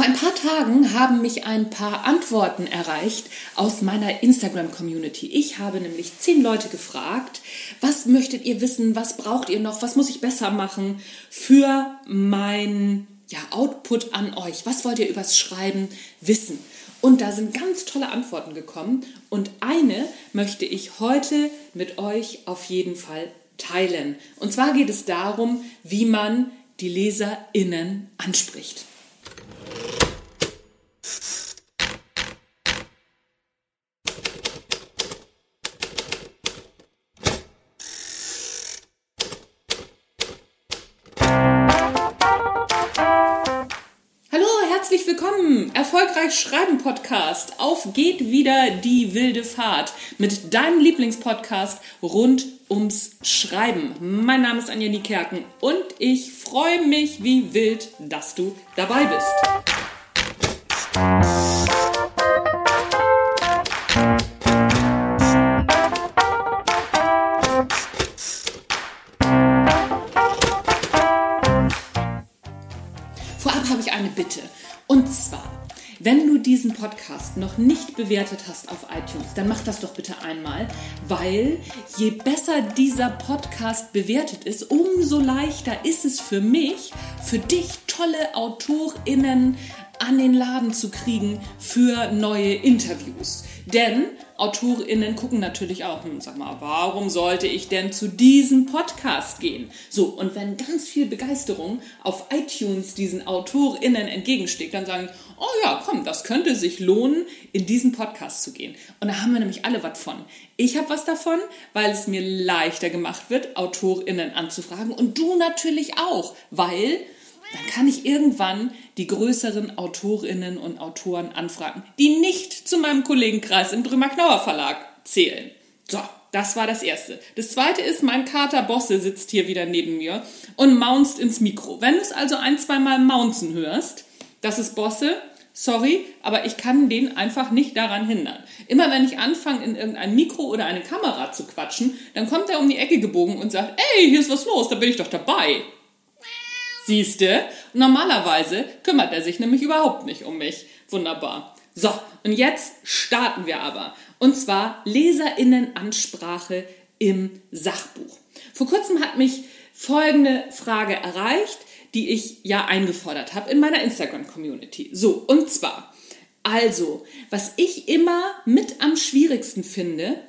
Vor ein paar Tagen haben mich ein paar Antworten erreicht aus meiner Instagram-Community. Ich habe nämlich zehn Leute gefragt, was möchtet ihr wissen, was braucht ihr noch, was muss ich besser machen für mein ja, Output an euch. Was wollt ihr übers Schreiben wissen? Und da sind ganz tolle Antworten gekommen und eine möchte ich heute mit euch auf jeden Fall teilen. Und zwar geht es darum, wie man die LeserInnen anspricht. Erfolgreich Schreiben Podcast. Auf geht wieder die wilde Fahrt mit deinem Lieblingspodcast rund ums Schreiben. Mein Name ist Anja Niekerken und ich freue mich wie wild, dass du dabei bist. Wenn du diesen Podcast noch nicht bewertet hast auf iTunes, dann mach das doch bitte einmal, weil je besser dieser Podcast bewertet ist, umso leichter ist es für mich, für dich tolle AutorInnen an den Laden zu kriegen für neue Interviews. Denn AutorInnen gucken natürlich auch, hm, sag mal, warum sollte ich denn zu diesem Podcast gehen? So, und wenn ganz viel Begeisterung auf iTunes diesen AutorInnen entgegensteht, dann sagen, oh ja, komm, das könnte sich lohnen, in diesen Podcast zu gehen. Und da haben wir nämlich alle was von. Ich habe was davon, weil es mir leichter gemacht wird, AutorInnen anzufragen und du natürlich auch, weil dann kann ich irgendwann die größeren Autorinnen und Autoren anfragen, die nicht zu meinem Kollegenkreis im Drümmer-Knauer Verlag zählen. So, das war das Erste. Das Zweite ist, mein Kater Bosse sitzt hier wieder neben mir und maunzt ins Mikro. Wenn du es also ein, zweimal maunzen hörst, das ist Bosse, sorry, aber ich kann den einfach nicht daran hindern. Immer wenn ich anfange, in irgendein Mikro oder eine Kamera zu quatschen, dann kommt er um die Ecke gebogen und sagt, ey, hier ist was los, da bin ich doch dabei. Siehste, normalerweise kümmert er sich nämlich überhaupt nicht um mich. Wunderbar. So, und jetzt starten wir aber. Und zwar Leserinnenansprache im Sachbuch. Vor kurzem hat mich folgende Frage erreicht, die ich ja eingefordert habe in meiner Instagram-Community. So, und zwar, also, was ich immer mit am schwierigsten finde,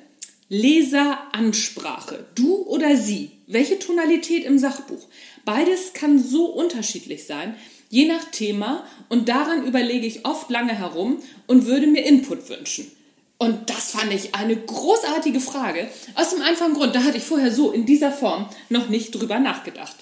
Leseransprache. Du oder sie. Welche Tonalität im Sachbuch? Beides kann so unterschiedlich sein, je nach Thema und daran überlege ich oft lange herum und würde mir Input wünschen. Und das fand ich eine großartige Frage. Aus dem einfachen Grund, da hatte ich vorher so in dieser Form noch nicht drüber nachgedacht.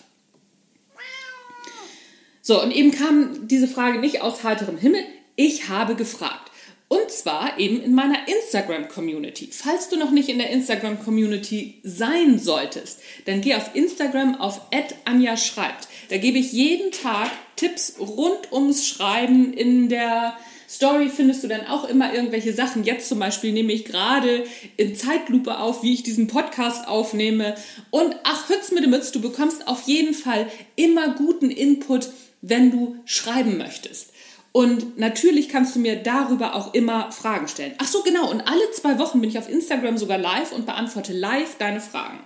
So, und eben kam diese Frage nicht aus heiterem Himmel. Ich habe gefragt. Und zwar eben in meiner Instagram-Community. Falls du noch nicht in der Instagram-Community sein solltest, dann geh auf Instagram auf Anja schreibt. Da gebe ich jeden Tag Tipps rund ums Schreiben. In der Story findest du dann auch immer irgendwelche Sachen. Jetzt zum Beispiel nehme ich gerade in Zeitlupe auf, wie ich diesen Podcast aufnehme. Und ach, Hütz mit dem Mütz, du bekommst auf jeden Fall immer guten Input, wenn du schreiben möchtest. Und natürlich kannst du mir darüber auch immer Fragen stellen. Ach so, genau. Und alle zwei Wochen bin ich auf Instagram sogar live und beantworte live deine Fragen.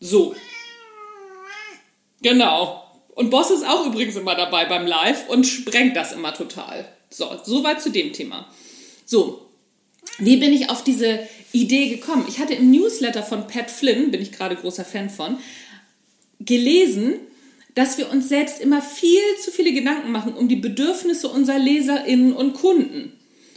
So. Genau. Und Boss ist auch übrigens immer dabei beim Live und sprengt das immer total. So, soweit zu dem Thema. So. Wie bin ich auf diese Idee gekommen? Ich hatte im Newsletter von Pat Flynn, bin ich gerade großer Fan von, gelesen, dass wir uns selbst immer viel zu viele Gedanken machen um die Bedürfnisse unserer Leserinnen und Kunden.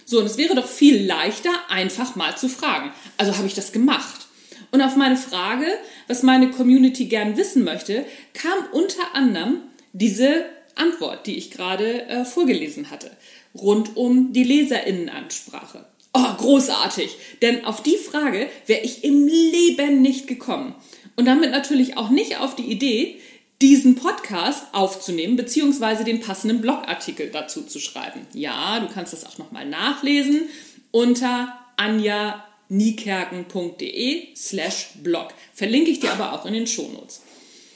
So, und es wäre doch viel leichter, einfach mal zu fragen. Also habe ich das gemacht. Und auf meine Frage, was meine Community gern wissen möchte, kam unter anderem diese Antwort, die ich gerade äh, vorgelesen hatte, rund um die Leserinnenansprache. Oh, großartig! Denn auf die Frage wäre ich im Leben nicht gekommen. Und damit natürlich auch nicht auf die Idee, diesen Podcast aufzunehmen, beziehungsweise den passenden Blogartikel dazu zu schreiben. Ja, du kannst das auch nochmal nachlesen unter anjaniekerken.de slash blog. Verlinke ich dir aber auch in den Shownotes.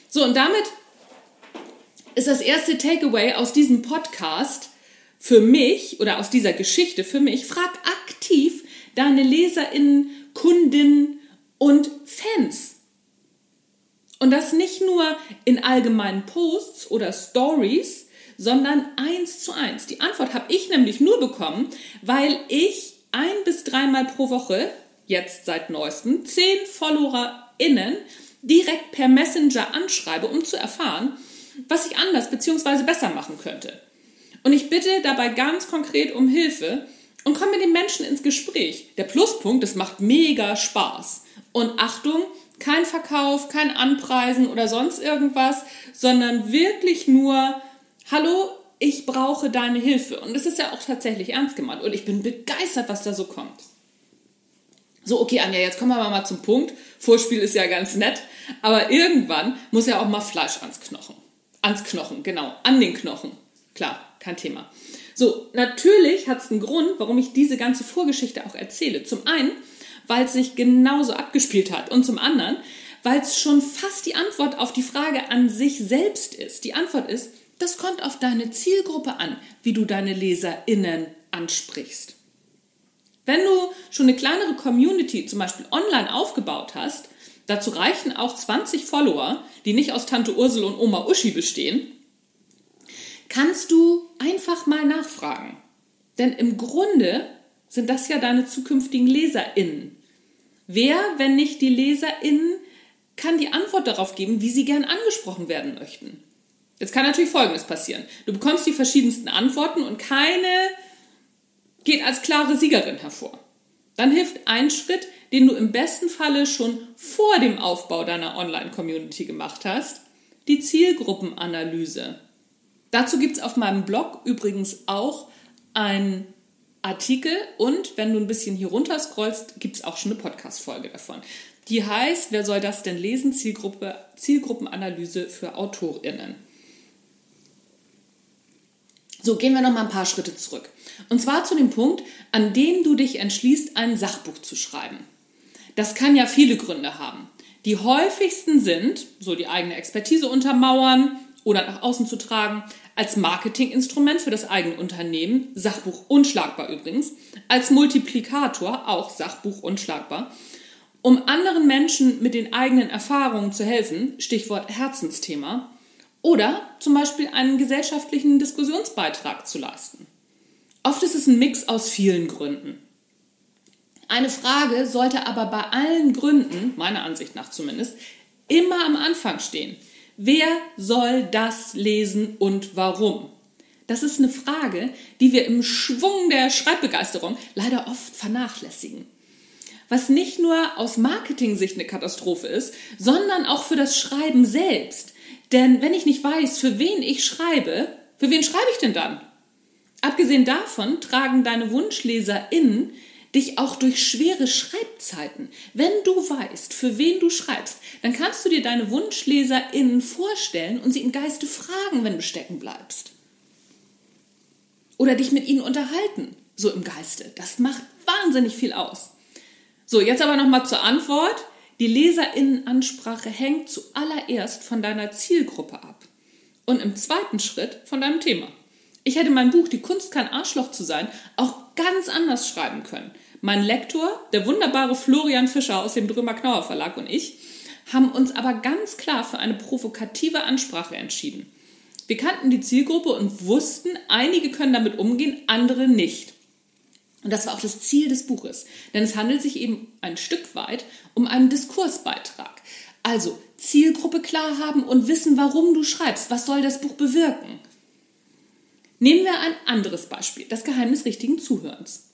So, und damit ist das erste Takeaway aus diesem Podcast für mich oder aus dieser Geschichte für mich, frag aktiv deine LeserInnen, Kundinnen und Fans. Und das nicht nur in allgemeinen Posts oder Stories, sondern eins zu eins. Die Antwort habe ich nämlich nur bekommen, weil ich ein bis dreimal pro Woche, jetzt seit neuestem, zehn FollowerInnen direkt per Messenger anschreibe, um zu erfahren, was ich anders bzw. besser machen könnte. Und ich bitte dabei ganz konkret um Hilfe und komme mit den Menschen ins Gespräch. Der Pluspunkt, es macht mega Spaß. Und Achtung, kein Verkauf, kein Anpreisen oder sonst irgendwas, sondern wirklich nur, hallo, ich brauche deine Hilfe. Und es ist ja auch tatsächlich ernst gemeint. Und ich bin begeistert, was da so kommt. So, okay, Anja, jetzt kommen wir mal zum Punkt. Vorspiel ist ja ganz nett, aber irgendwann muss ja auch mal Fleisch ans Knochen. Ans Knochen, genau, an den Knochen. Klar, kein Thema. So, natürlich hat es einen Grund, warum ich diese ganze Vorgeschichte auch erzähle. Zum einen, weil es sich genauso abgespielt hat und zum anderen, weil es schon fast die Antwort auf die Frage an sich selbst ist. Die Antwort ist, das kommt auf deine Zielgruppe an, wie du deine LeserInnen ansprichst. Wenn du schon eine kleinere Community zum Beispiel online aufgebaut hast, dazu reichen auch 20 Follower, die nicht aus Tante Ursel und Oma Uschi bestehen, kannst du einfach mal nachfragen. Denn im Grunde sind das ja deine zukünftigen LeserInnen. Wer, wenn nicht die LeserInnen, kann die Antwort darauf geben, wie sie gern angesprochen werden möchten? Jetzt kann natürlich Folgendes passieren. Du bekommst die verschiedensten Antworten und keine geht als klare Siegerin hervor. Dann hilft ein Schritt, den du im besten Falle schon vor dem Aufbau deiner Online-Community gemacht hast, die Zielgruppenanalyse. Dazu gibt es auf meinem Blog übrigens auch einen Artikel und wenn du ein bisschen hier runter scrollst, gibt es auch schon eine Podcast-Folge davon. Die heißt, wer soll das denn lesen? Zielgruppe, Zielgruppenanalyse für AutorInnen. So, gehen wir noch mal ein paar Schritte zurück. Und zwar zu dem Punkt, an dem du dich entschließt, ein Sachbuch zu schreiben. Das kann ja viele Gründe haben. Die häufigsten sind, so die eigene Expertise untermauern oder nach außen zu tragen, als Marketinginstrument für das eigene Unternehmen, Sachbuch unschlagbar übrigens, als Multiplikator, auch Sachbuch unschlagbar, um anderen Menschen mit den eigenen Erfahrungen zu helfen, Stichwort Herzensthema, oder zum Beispiel einen gesellschaftlichen Diskussionsbeitrag zu leisten. Oft ist es ein Mix aus vielen Gründen. Eine Frage sollte aber bei allen Gründen, meiner Ansicht nach zumindest, immer am Anfang stehen. Wer soll das lesen und warum? Das ist eine Frage, die wir im Schwung der Schreibbegeisterung leider oft vernachlässigen. Was nicht nur aus Marketing-Sicht eine Katastrophe ist, sondern auch für das Schreiben selbst. Denn wenn ich nicht weiß, für wen ich schreibe, für wen schreibe ich denn dann? Abgesehen davon tragen deine WunschleserInnen dich auch durch schwere Schreibzeiten. Wenn du weißt, für wen du schreibst, dann kannst du dir deine WunschleserInnen vorstellen und sie im Geiste fragen, wenn du stecken bleibst. Oder dich mit ihnen unterhalten, so im Geiste. Das macht wahnsinnig viel aus. So, jetzt aber nochmal zur Antwort. Die Leserinnenansprache hängt zuallererst von deiner Zielgruppe ab und im zweiten Schritt von deinem Thema. Ich hätte mein Buch Die Kunst kein Arschloch zu sein auch ganz anders schreiben können. Mein Lektor, der wunderbare Florian Fischer aus dem Drömer Knauer Verlag und ich haben uns aber ganz klar für eine provokative Ansprache entschieden. Wir kannten die Zielgruppe und wussten, einige können damit umgehen, andere nicht. Und das war auch das Ziel des Buches. Denn es handelt sich eben ein Stück weit um einen Diskursbeitrag. Also Zielgruppe klar haben und wissen, warum du schreibst. Was soll das Buch bewirken? Nehmen wir ein anderes Beispiel, das Geheimnis richtigen Zuhörens.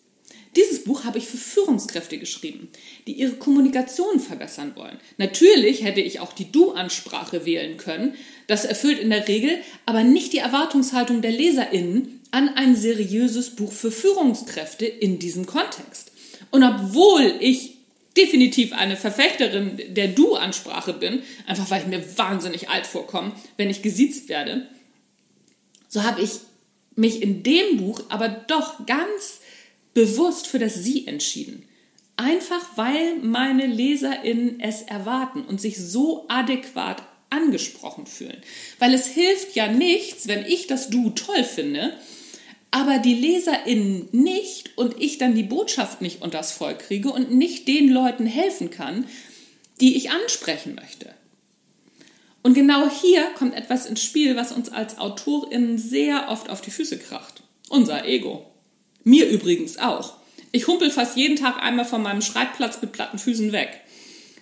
Dieses Buch habe ich für Führungskräfte geschrieben, die ihre Kommunikation verbessern wollen. Natürlich hätte ich auch die Du-Ansprache wählen können. Das erfüllt in der Regel aber nicht die Erwartungshaltung der LeserInnen an ein seriöses Buch für Führungskräfte in diesem Kontext. Und obwohl ich definitiv eine Verfechterin der Du-Ansprache bin, einfach weil ich mir wahnsinnig alt vorkomme, wenn ich gesiezt werde, so habe ich mich in dem Buch aber doch ganz bewusst für das Sie entschieden. Einfach weil meine LeserInnen es erwarten und sich so adäquat angesprochen fühlen. Weil es hilft ja nichts, wenn ich das Du toll finde, aber die LeserInnen nicht und ich dann die Botschaft nicht unters Volk kriege und nicht den Leuten helfen kann, die ich ansprechen möchte. Und genau hier kommt etwas ins Spiel, was uns als AutorInnen sehr oft auf die Füße kracht. Unser Ego. Mir übrigens auch. Ich humpel fast jeden Tag einmal von meinem Schreibplatz mit platten Füßen weg.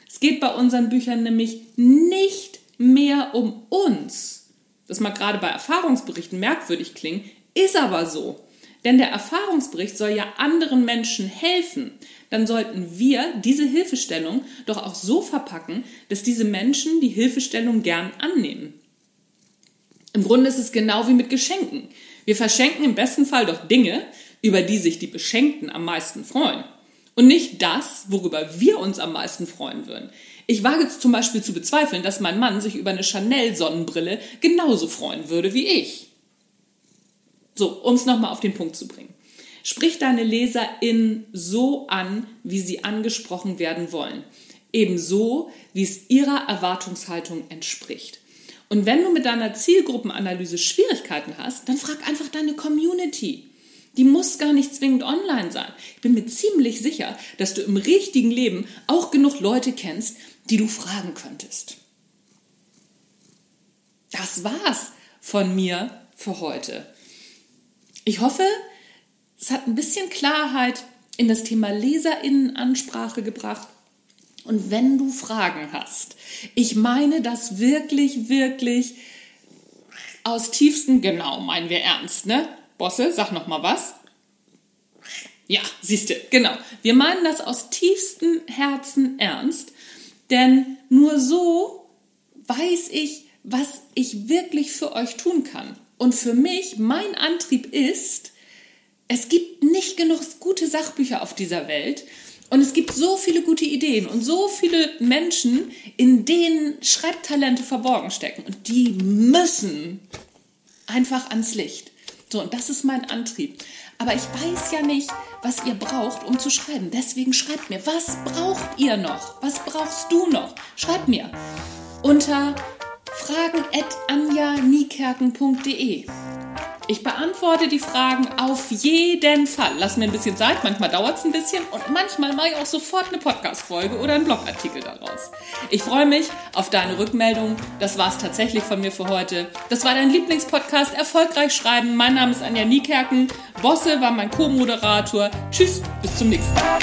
Es geht bei unseren Büchern nämlich nicht mehr um uns. Das mag gerade bei Erfahrungsberichten merkwürdig klingen, ist aber so. Denn der Erfahrungsbericht soll ja anderen Menschen helfen. Dann sollten wir diese Hilfestellung doch auch so verpacken, dass diese Menschen die Hilfestellung gern annehmen. Im Grunde ist es genau wie mit Geschenken. Wir verschenken im besten Fall doch Dinge, über die sich die Beschenkten am meisten freuen. Und nicht das, worüber wir uns am meisten freuen würden. Ich wage jetzt zum Beispiel zu bezweifeln, dass mein Mann sich über eine Chanel-Sonnenbrille genauso freuen würde wie ich. So, um es nochmal auf den Punkt zu bringen. Sprich deine LeserInnen so an, wie sie angesprochen werden wollen. Ebenso, wie es ihrer Erwartungshaltung entspricht. Und wenn du mit deiner Zielgruppenanalyse Schwierigkeiten hast, dann frag einfach deine Community. Die muss gar nicht zwingend online sein. Ich bin mir ziemlich sicher, dass du im richtigen Leben auch genug Leute kennst, die du fragen könntest. Das war's von mir für heute. Ich hoffe, es hat ein bisschen Klarheit in das Thema Leserinnenansprache gebracht. Und wenn du Fragen hast, ich meine das wirklich, wirklich aus tiefstem, genau, meinen wir ernst, ne? Bosse, sag noch mal was. Ja, siehst du, genau. Wir meinen das aus tiefstem Herzen ernst, denn nur so weiß ich, was ich wirklich für euch tun kann. Und für mich, mein Antrieb ist, es gibt nicht genug gute Sachbücher auf dieser Welt. Und es gibt so viele gute Ideen und so viele Menschen, in denen Schreibtalente verborgen stecken. Und die müssen einfach ans Licht. So, und das ist mein Antrieb. Aber ich weiß ja nicht, was ihr braucht, um zu schreiben. Deswegen schreibt mir, was braucht ihr noch? Was brauchst du noch? Schreibt mir unter fragen.anjanikerken.de. Ich beantworte die Fragen auf jeden Fall. Lass mir ein bisschen Zeit, manchmal dauert es ein bisschen und manchmal mache ich auch sofort eine Podcast-Folge oder einen Blogartikel daraus. Ich freue mich auf deine Rückmeldung. Das war es tatsächlich von mir für heute. Das war dein Lieblingspodcast Erfolgreich Schreiben. Mein Name ist Anja Niekerken. Bosse war mein Co-Moderator. Tschüss, bis zum nächsten Mal.